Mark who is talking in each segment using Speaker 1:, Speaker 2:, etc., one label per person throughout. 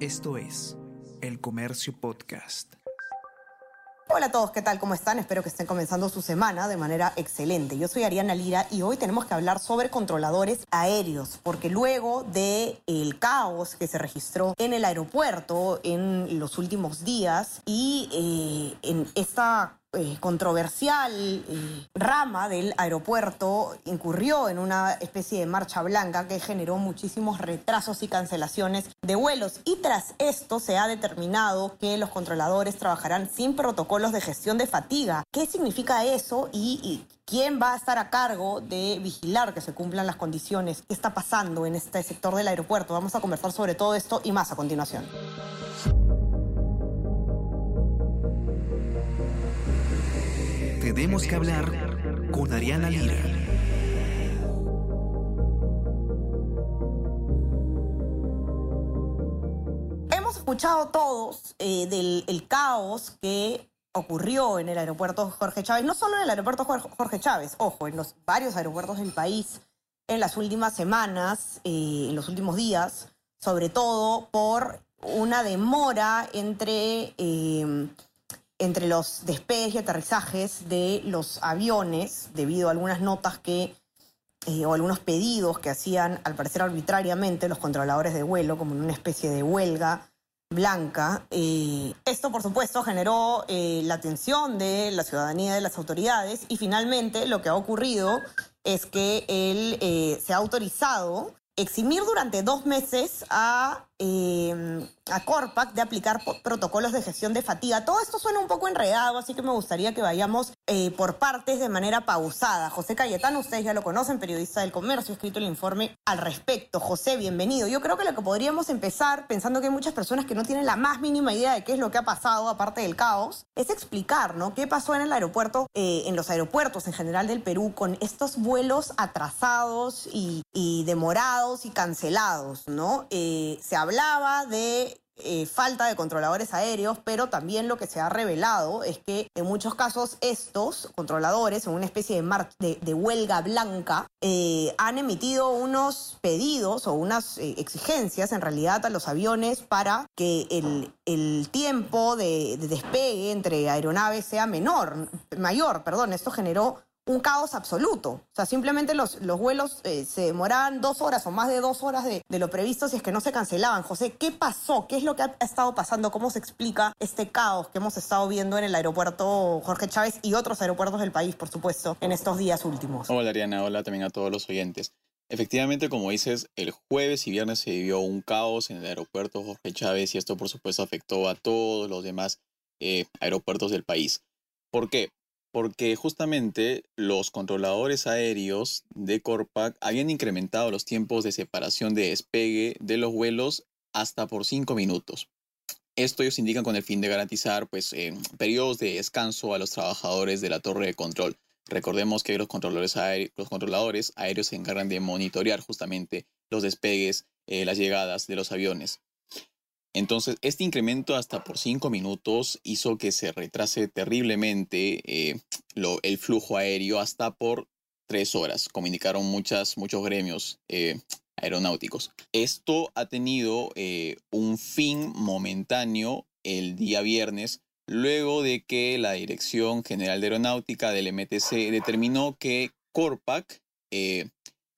Speaker 1: Esto es El Comercio Podcast.
Speaker 2: Hola a todos, ¿qué tal? ¿Cómo están? Espero que estén comenzando su semana de manera excelente. Yo soy Ariana Lira y hoy tenemos que hablar sobre controladores aéreos, porque luego de caos que se registró en el aeropuerto en los últimos días y eh, en esta eh, controversial eh, rama del aeropuerto incurrió en una especie de marcha blanca que generó muchísimos retrasos y cancelaciones de vuelos. Y tras esto se ha determinado que los controladores trabajarán sin protocolos de gestión de fatiga. ¿Qué significa eso y, y quién va a estar a cargo de vigilar que se cumplan las condiciones? ¿Qué está pasando en este sector del aeropuerto? Vamos a conversar sobre todo esto y más a continuación.
Speaker 1: Tenemos que hablar con Ariana Lira.
Speaker 2: Hemos escuchado todos eh, del el caos que ocurrió en el aeropuerto Jorge Chávez, no solo en el aeropuerto Jorge Chávez, ojo, en los varios aeropuertos del país en las últimas semanas, eh, en los últimos días, sobre todo por una demora entre eh, entre los despegues y aterrizajes de los aviones, debido a algunas notas que, eh, o algunos pedidos que hacían, al parecer arbitrariamente, los controladores de vuelo, como en una especie de huelga blanca. Eh, esto, por supuesto, generó eh, la atención de la ciudadanía, de las autoridades, y finalmente lo que ha ocurrido es que él se ha autorizado eximir durante dos meses a eh, a Corpac de aplicar protocolos de gestión de fatiga. Todo esto suena un poco enredado, así que me gustaría que vayamos eh, por partes de manera pausada. José Cayetano, ustedes ya lo conocen, periodista del comercio, escrito el informe al respecto. José, bienvenido. Yo creo que lo que podríamos empezar, pensando que hay muchas personas que no tienen la más mínima idea de qué es lo que ha pasado, aparte del caos, es explicar, ¿no? ¿Qué pasó en el aeropuerto, eh, en los aeropuertos en general del Perú, con estos vuelos atrasados y, demorados y cancelados, ¿no? se hablaba de eh, falta de controladores aéreos, pero también lo que se ha revelado es que en muchos casos estos controladores, en una especie de, de, huelga blanca, eh, han emitido unos pedidos o unas eh, exigencias en realidad a los aviones para que el, el tiempo de, de despegue entre aeronaves sea menor, mayor, perdón. Esto generó un caos absoluto. O sea, simplemente los, los vuelos eh, se demoraban dos horas o más de dos horas de, lo previsto si es que no se cancelaban. José, ¿qué pasó? ¿Qué es lo que ha estado pasando? ¿Cómo se explica este caos que hemos estado viendo en el aeropuerto Jorge Chávez y otros aeropuertos del país, por supuesto, en estos días últimos?
Speaker 3: Hola, Ariana. Hola también a todos los oyentes. Efectivamente, como dices, el jueves y viernes se vivió un caos en el aeropuerto Jorge Chávez y esto, por supuesto, afectó a todos los demás eh, aeropuertos del país. ¿Por qué? Porque justamente los controladores aéreos de Corpac habían incrementado los tiempos de separación de despegue de los vuelos hasta por 5 minutos. Esto ellos indican con el fin de garantizar pues, eh, periodos de descanso a los trabajadores de la torre de control. Recordemos que los controladores, controladores aéreos se encargan de monitorear justamente los despegues, eh, las llegadas de los aviones. Entonces, este incremento hasta por 5 minutos hizo que se retrase terriblemente eh, el flujo aéreo hasta por 3 horas, comunicaron muchas, muchos gremios eh, aeronáuticos. Esto ha tenido eh, un fin momentáneo el día viernes, luego de que la Dirección General de Aeronáutica del MTC determinó que Corpac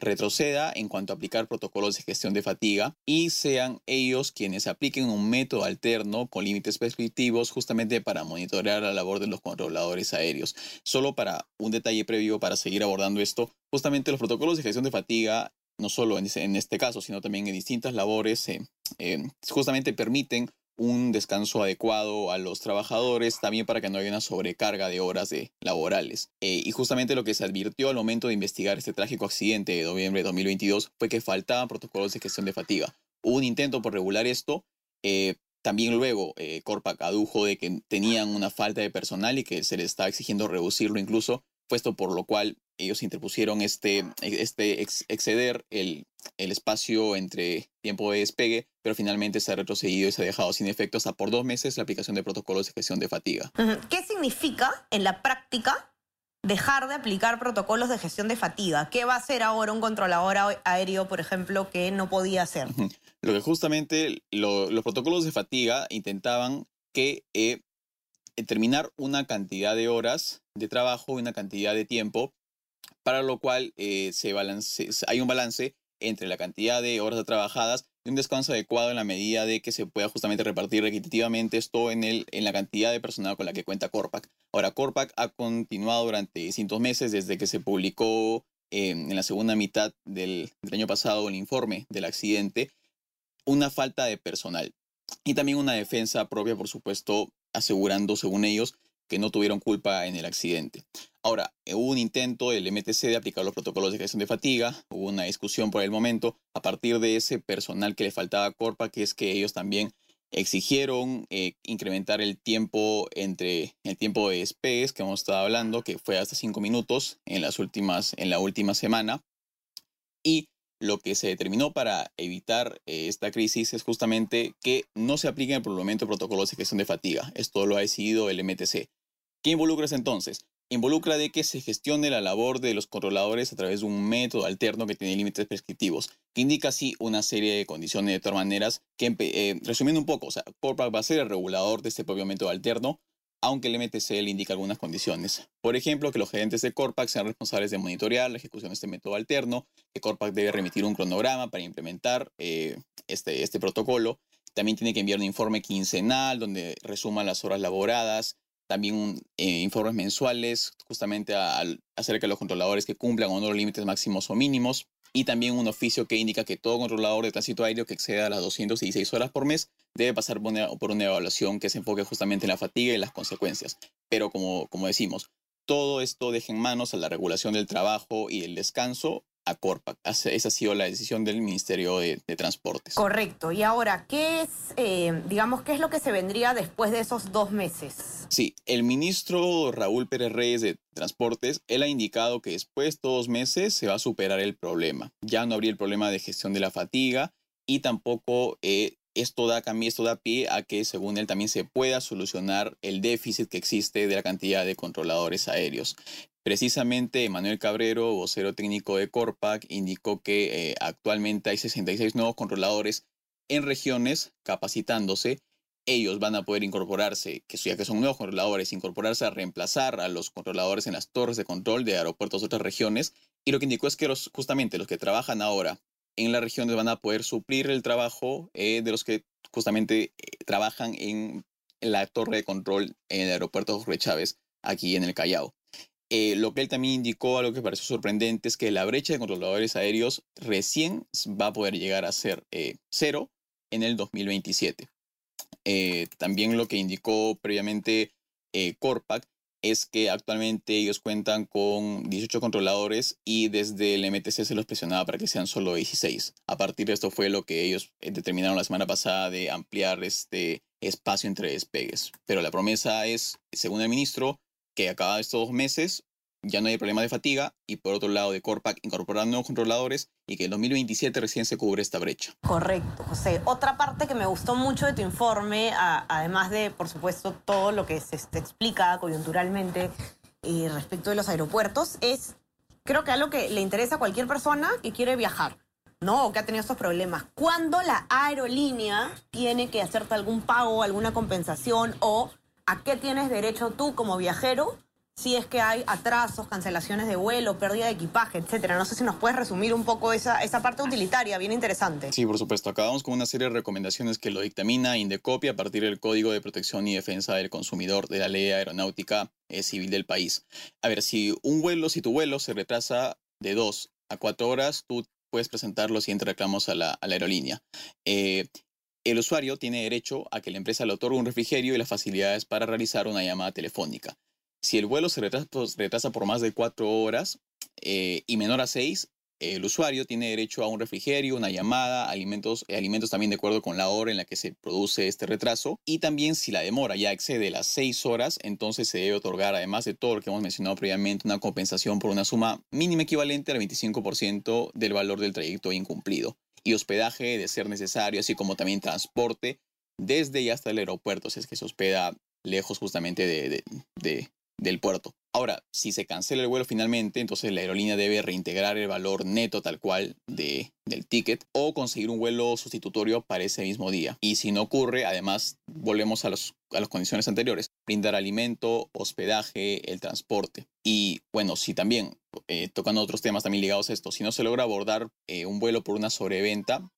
Speaker 3: retroceda en cuanto a aplicar protocolos de gestión de fatiga y sean ellos quienes apliquen un método alterno con límites prescriptivos justamente para monitorear la labor de los controladores aéreos. Solo para un detalle previo para seguir abordando esto, justamente los protocolos de gestión de fatiga, no solo en, este caso, sino también en distintas labores, eh, eh, justamente permiten un descanso adecuado a los trabajadores, también para que no haya una sobrecarga de horas de laborales. Eh, y justamente lo que se advirtió al momento de investigar este trágico accidente de noviembre de 2022 fue que faltaban protocolos de gestión de fatiga. Hubo un intento por regular esto. Eh, también luego eh, Corpac adujo de que tenían una falta de personal y que se les estaba exigiendo reducirlo incluso, puesto por lo cual ellos interpusieron este, este exceder el, el espacio entre tiempo de despegue, pero finalmente se ha retrocedido y se ha dejado sin efecto hasta por dos meses la aplicación de protocolos de gestión de fatiga.
Speaker 2: ¿Qué significa en la práctica dejar de aplicar protocolos de gestión de fatiga. ¿Qué va a hacer ahora un controlador aéreo, por ejemplo, que no podía hacer?
Speaker 3: Lo que justamente los protocolos de fatiga intentaban que eh, terminar una cantidad de horas de trabajo y una cantidad de tiempo, para lo cual eh, hay un balance entre la cantidad de horas trabajadas y un descanso adecuado en la medida de que se pueda justamente repartir equitativamente esto en, el, en la cantidad de personal con la que cuenta Corpac. Ahora, Corpac ha continuado durante distintos meses desde que se publicó eh, en la segunda mitad del, del año pasado el informe del accidente, una falta de personal y también una defensa propia, por supuesto, asegurando, según ellos, que no tuvieron culpa en el accidente. Ahora, hubo un intento del MTC de aplicar los protocolos de gestión de fatiga, hubo una discusión por el momento a partir de ese personal que le faltaba a Corpa, que es que ellos también exigieron eh, incrementar el tiempo entre el tiempo de despegues que hemos estado hablando, que fue hasta cinco minutos en las últimas, en la última semana, y lo que se determinó para evitar eh, esta crisis es justamente que no se apliquen por el momento protocolos de gestión de fatiga. Esto lo ha decidido el MTC. ¿Qué involucra entonces? Involucra de que se gestione la labor de los controladores a través de un método alterno que tiene límites prescriptivos, que indica así una serie de condiciones de todas maneras, que eh, resumiendo un poco, o sea, Corpac va a ser el regulador de este propio método alterno, aunque el MTC le indica algunas condiciones. Por ejemplo, que los gerentes de Corpac sean responsables de monitorear la ejecución de este método alterno, que Corpac debe remitir un cronograma para implementar eh, este, este protocolo. También tiene que enviar un informe quincenal donde resuma las horas laboradas, también eh, informes mensuales justamente acerca de los controladores que cumplan o no los límites máximos o mínimos y también un oficio que indica que todo controlador de tránsito aéreo que exceda las 216 horas por mes debe pasar por una, evaluación que se enfoque justamente en la fatiga y las consecuencias. Pero como, como decimos, todo esto deja en manos a la regulación del trabajo y el descanso a Corpac. Esa ha sido la decisión del Ministerio de, Transportes.
Speaker 2: Correcto. Y ahora, ¿qué es, eh, digamos, qué es lo que se vendría después de esos dos meses?
Speaker 3: Sí, el ministro Raúl Pérez Reyes de Transportes, él ha indicado que después de dos meses se va a superar el problema. Ya no habría el problema de gestión de la fatiga y tampoco eh, esto da, esto da pie a que, según él, también se pueda solucionar el déficit que existe de la cantidad de controladores aéreos. Precisamente, Manuel Cabrero, vocero técnico de Corpac, indicó que eh, actualmente hay 66 nuevos controladores en regiones capacitándose ellos van a poder incorporarse, que ya que son nuevos controladores, incorporarse a reemplazar a los controladores en las torres de control de aeropuertos de otras regiones. Y lo que indicó es que justamente los que trabajan ahora en las regiones van a poder suplir el trabajo eh, de los que justamente eh, trabajan en la torre de control en el aeropuerto Jorge Chávez, aquí en el Callao. Eh, lo que él también indicó, algo que pareció sorprendente, es que la brecha de controladores aéreos recién va a poder llegar a ser cero en el 2027. también lo que indicó previamente Corpac es que actualmente ellos cuentan con 18 controladores y desde el MTC se los presionaba para que sean solo 16. A partir de esto fue lo que ellos eh, determinaron la semana pasada de ampliar este espacio entre despegues. Pero la promesa es, según el ministro, que acaba estos dos meses ya no hay problema de fatiga y por otro lado de Corpac incorporar nuevos controladores y que en 2027 recién se cubre esta brecha.
Speaker 2: Correcto, José. Otra parte que me gustó mucho de tu informe, además de, por supuesto, todo lo que se explica coyunturalmente eh, respecto de los aeropuertos, es, creo que algo que le interesa a cualquier persona que quiere viajar. ¿no? O que ha tenido estos problemas. ¿Cuándo la aerolínea tiene que hacerte algún pago, alguna compensación o a qué tienes derecho tú como viajero si es que hay atrasos, cancelaciones de vuelo, pérdida de equipaje, etcétera. No sé si nos puedes resumir un poco esa, esa parte utilitaria, bien interesante.
Speaker 3: Sí, por supuesto. Acabamos con una serie de recomendaciones que lo dictamina Indecopia a partir del Código de Protección y Defensa del Consumidor de la Ley Aeronáutica eh, Civil del país. A ver, si un vuelo, si tu vuelo se retrasa de dos a cuatro horas, tú puedes presentar los siguientes reclamos a la, aerolínea. Eh, el usuario tiene derecho a que la empresa le otorgue un refrigerio y las facilidades para realizar una llamada telefónica. Si el vuelo se retrasa, por más de cuatro horas eh, y menor a seis, el usuario tiene derecho a un refrigerio, una llamada, alimentos, eh, alimentos también de acuerdo con la hora en la que se produce este retraso. Y también si la demora ya excede las seis horas, entonces se debe otorgar, además de todo lo que hemos mencionado previamente, una compensación por una suma mínima equivalente al 25% del valor del trayecto incumplido. Y hospedaje de ser necesario, así como también transporte desde y hasta el aeropuerto, si es que se hospeda lejos justamente de, del puerto. Ahora, si se cancela el vuelo finalmente, entonces la aerolínea debe reintegrar el valor neto tal cual de, del ticket o conseguir un vuelo sustitutorio para ese mismo día. Y si no ocurre, además, volvemos a, los, a las condiciones anteriores, brindar alimento, hospedaje, el transporte. Y bueno, si también, eh, tocando otros temas también ligados a esto, si no se logra abordar eh, un vuelo por una sobreventa,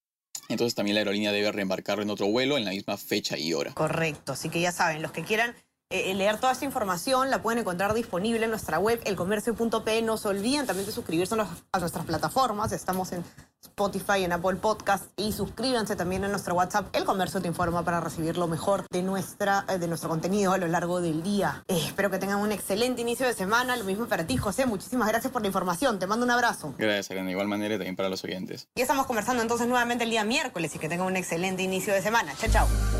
Speaker 3: entonces también la aerolínea debe reembarcarlo en otro vuelo en la misma fecha y hora.
Speaker 2: Correcto, así que ya saben, los que quieran eh, leer toda esta información la pueden encontrar disponible en nuestra web, elcomercio.p. No se olviden también de suscribirse a nuestras plataformas. Estamos en Spotify, en Apple Podcast y suscríbanse también a nuestro WhatsApp. El Comercio te informa para recibir lo mejor de, nuestra, eh, de nuestro contenido a lo largo del día. Eh, espero que tengan un excelente inicio de semana. Lo mismo para ti, José. Muchísimas gracias por la información. Te mando un abrazo.
Speaker 3: Gracias, De igual manera también para los oyentes.
Speaker 2: Y estamos conversando entonces nuevamente el día miércoles y que tengan un excelente inicio de semana. Chao, chao.